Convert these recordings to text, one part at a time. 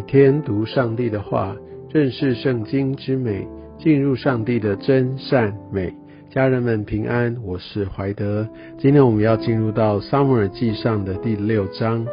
每天读上帝的话，认识圣经之美，进入上帝的真善美。家人们平安，我是怀德。今天我们要进入到撒母耳记上的第六章。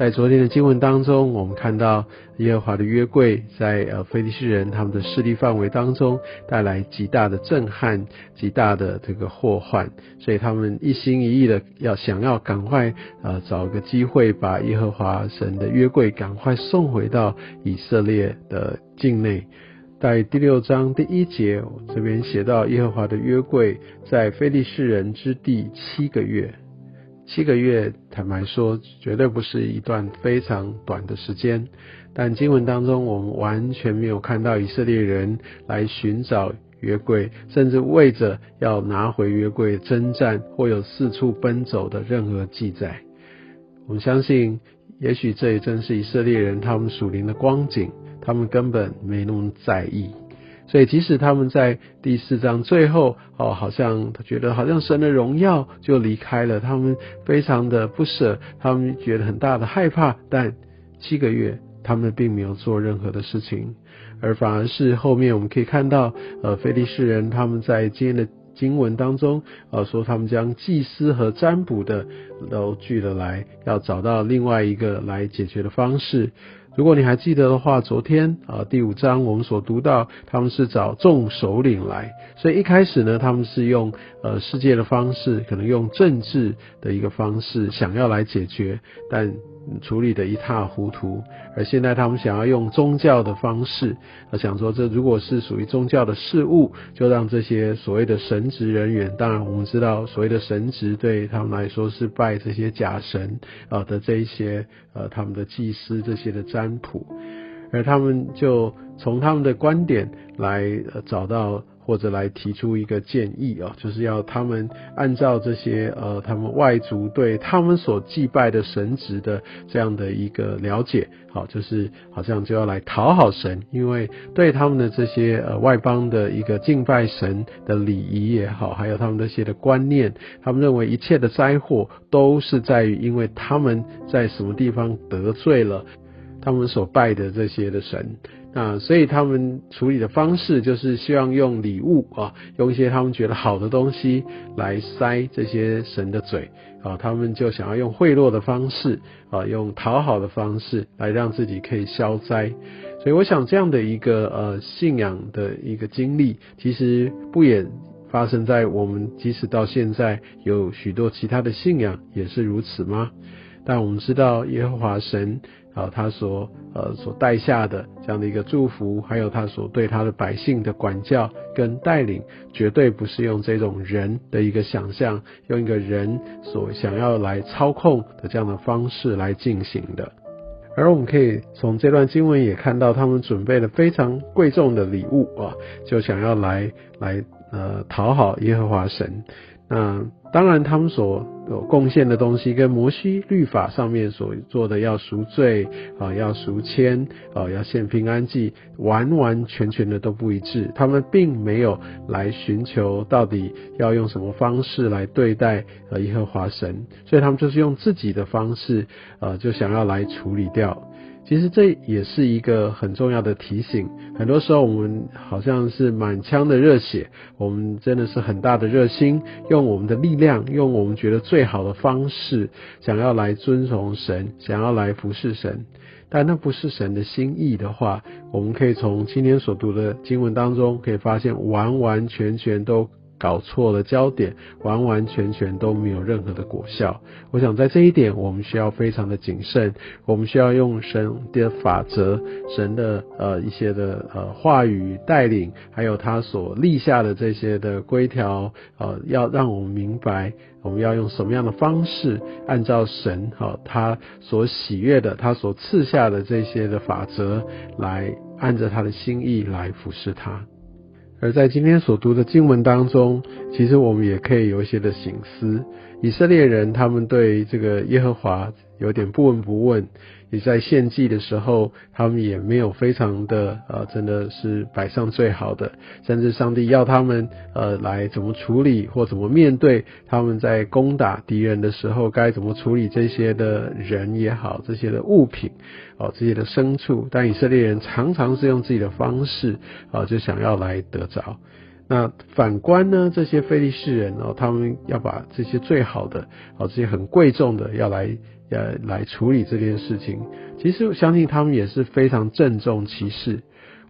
在昨天的经文当中，我们看到耶和华的约柜在呃非利士人他们的势力范围当中带来极大的震撼、极大的这个祸患，所以他们一心一意的要想要赶快呃找个机会把耶和华神的约柜赶快送回到以色列的境内。在第六章第一节这边写到耶和华的约柜在非利士人之地七个月。七个月，坦白说，绝对不是一段非常短的时间。但经文当中，我们完全没有看到以色列人来寻找约柜，甚至为着要拿回约柜征战或有四处奔走的任何记载。我们相信，也许这也正是以色列人他们属灵的光景，他们根本没那么在意。所以，即使他们在第四章最后哦，好像他觉得好像神的荣耀就离开了，他们非常的不舍，他们觉得很大的害怕。但七个月，他们并没有做任何的事情，而反而是后面我们可以看到，呃，菲利士人他们在今天的经文当中，呃，说他们将祭司和占卜的都聚了来，要找到另外一个来解决的方式。如果你还记得的话，昨天啊第五章我们所读到，他们是找众首领来，所以一开始呢，他们是用呃世界的方式，可能用政治的一个方式想要来解决，但。处理的一塌糊涂，而现在他们想要用宗教的方式，想说这如果是属于宗教的事物，就让这些所谓的神职人员，当然我们知道所谓的神职对他们来说是拜这些假神啊的这一些呃他们的祭司这些的占卜，而他们就从他们的观点来找到。或者来提出一个建议啊，就是要他们按照这些呃，他们外族对他们所祭拜的神职的这样的一个了解，好，就是好像就要来讨好神，因为对他们的这些呃外邦的一个敬拜神的礼仪也好，还有他们这些的观念，他们认为一切的灾祸都是在于因为他们在什么地方得罪了他们所拜的这些的神。啊，所以他们处理的方式就是希望用礼物啊，用一些他们觉得好的东西来塞这些神的嘴啊，他们就想要用贿赂的方式啊，用讨好的方式来让自己可以消灾。所以我想这样的一个呃信仰的一个经历，其实不也发生在我们即使到现在有许多其他的信仰也是如此吗？但我们知道耶和华神。啊，他所呃所带下的这样的一个祝福，还有他所对他的百姓的管教跟带领，绝对不是用这种人的一个想象，用一个人所想要来操控的这样的方式来进行的。而我们可以从这段经文也看到，他们准备了非常贵重的礼物啊，就想要来来呃讨好耶和华神。那当然，他们所有贡献的东西跟摩西律法上面所做的要赎罪啊，要赎签啊，要献平安祭，完完全全的都不一致。他们并没有来寻求到底要用什么方式来对待呃耶和华神，所以他们就是用自己的方式呃，就想要来处理掉。其实这也是一个很重要的提醒。很多时候我们好像是满腔的热血，我们真的是很大的热心，用我们的力量，用我们觉得最好的方式，想要来尊崇神，想要来服侍神。但那不是神的心意的话，我们可以从今天所读的经文当中，可以发现完完全全都。搞错了焦点，完完全全都没有任何的果效。我想在这一点，我们需要非常的谨慎。我们需要用神的法则、神的呃一些的呃话语带领，还有他所立下的这些的规条，呃，要让我们明白，我们要用什么样的方式，按照神哈他所喜悦的，他所赐下的这些的法则，来按着他的心意来服侍他。而在今天所读的经文当中，其实我们也可以有一些的醒思。以色列人他们对这个耶和华有点不闻不问。也在献祭的时候，他们也没有非常的呃，真的是摆上最好的，甚至上帝要他们呃来怎么处理或怎么面对他们在攻打敌人的时候该怎么处理这些的人也好，这些的物品哦，这些的牲畜，但以色列人常常是用自己的方式啊，就想要来得着。那反观呢，这些非利士人哦，他们要把这些最好的哦，这些很贵重的要来。呃，来处理这件事情，其实相信他们也是非常郑重其事。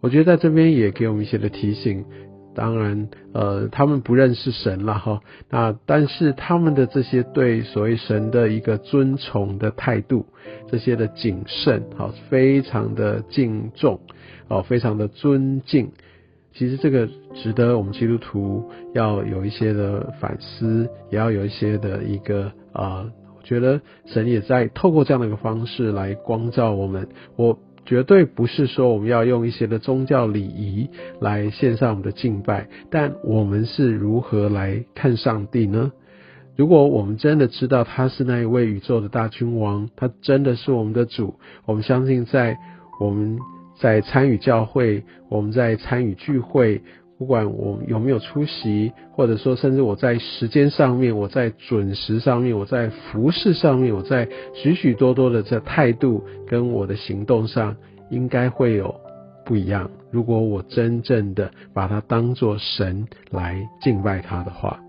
我觉得在这边也给我们一些的提醒。当然，呃，他们不认识神了哈。那但是他们的这些对所谓神的一个尊崇的态度，这些的谨慎，好，非常的敬重，哦，非常的尊敬。其实这个值得我们基督徒要有一些的反思，也要有一些的一个啊。觉得神也在透过这样的一个方式来光照我们。我绝对不是说我们要用一些的宗教礼仪来献上我们的敬拜，但我们是如何来看上帝呢？如果我们真的知道他是那一位宇宙的大君王，他真的是我们的主，我们相信在我们在参与教会，我们在参与聚会。不管我有没有出席，或者说甚至我在时间上面，我在准时上面，我在服饰上面，我在许许多多的这态度跟我的行动上，应该会有不一样。如果我真正的把它当作神来敬拜他的话。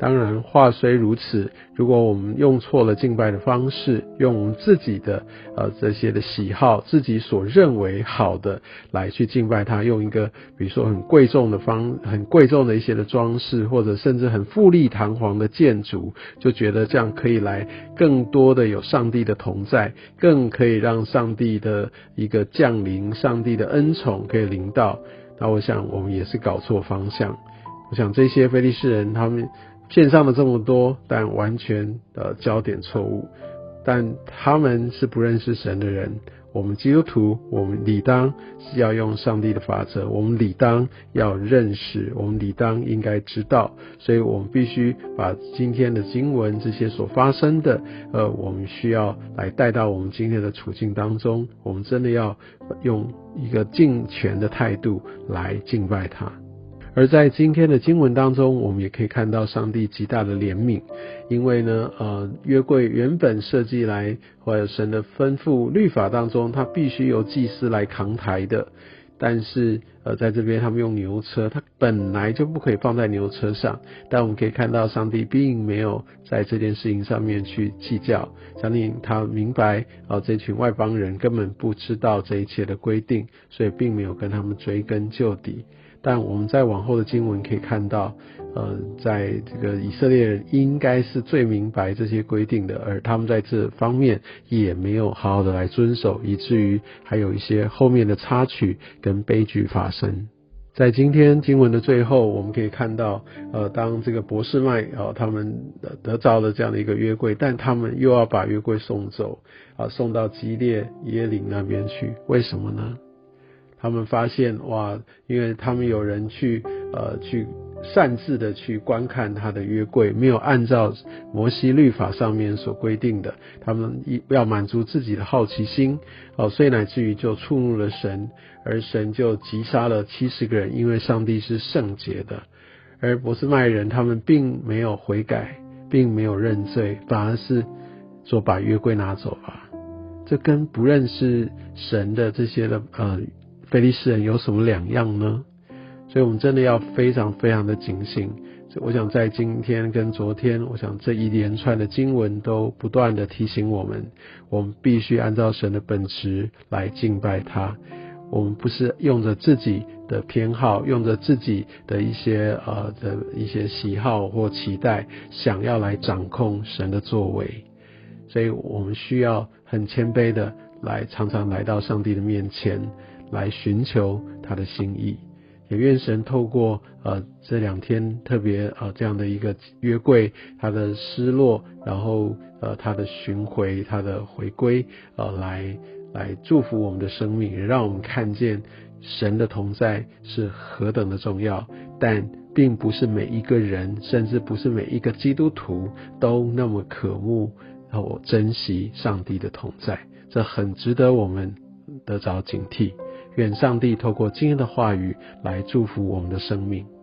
当然，话虽如此，如果我们用错了敬拜的方式，用我们自己的呃这些的喜好，自己所认为好的来去敬拜他，用一个比如说很贵重的方，很贵重的一些的装饰，或者甚至很富丽堂皇的建筑，就觉得这样可以来更多的有上帝的同在，更可以让上帝的一个降临，上帝的恩宠可以临到。那我想我们也是搞错方向。我想这些非利士人他们。线上的这么多，但完全的焦点错误。但他们是不认识神的人。我们基督徒，我们理当是要用上帝的法则，我们理当要认识，我们理当应该知道。所以我们必须把今天的经文这些所发生的，呃，我们需要来带到我们今天的处境当中。我们真的要用一个敬虔的态度来敬拜他。而在今天的经文当中，我们也可以看到上帝极大的怜悯，因为呢，呃，约柜原本设计来或者神的吩咐律法当中，它必须由祭司来扛抬的，但是呃，在这边他们用牛车，它本来就不可以放在牛车上，但我们可以看到上帝并没有在这件事情上面去计较，相信他明白啊，这群外邦人根本不知道这一切的规定，所以并没有跟他们追根究底。但我们在往后的经文可以看到，呃，在这个以色列人应该是最明白这些规定的，而他们在这方面也没有好好的来遵守，以至于还有一些后面的插曲跟悲剧发生。在今天经文的最后，我们可以看到，呃，当这个博士麦啊，他们得着了这样的一个约柜，但他们又要把约柜送走，啊，送到基列耶岭那边去，为什么呢？他们发现哇，因为他们有人去呃去擅自的去观看他的约柜，没有按照摩西律法上面所规定的，他们一要满足自己的好奇心哦，所以乃至于就触怒了神，而神就击杀了七十个人，因为上帝是圣洁的，而博斯麦人他们并没有悔改，并没有认罪，反而是说把约柜拿走吧，这跟不认识神的这些的呃。菲利斯人有什么两样呢？所以，我们真的要非常非常的警醒。我想在今天跟昨天，我想这一连串的经文都不断的提醒我们，我们必须按照神的本质来敬拜他。我们不是用着自己的偏好，用着自己的一些呃的一些喜好或期待，想要来掌控神的作为。所以我们需要很谦卑的来，常常来到上帝的面前。来寻求他的心意，也愿神透过呃这两天特别呃这样的一个约柜，他的失落，然后呃他的寻回，他的回归，呃来来祝福我们的生命，也让我们看见神的同在是何等的重要。但并不是每一个人，甚至不是每一个基督徒都那么渴慕我珍惜上帝的同在，这很值得我们得着警惕。愿上帝透过今天的话语来祝福我们的生命。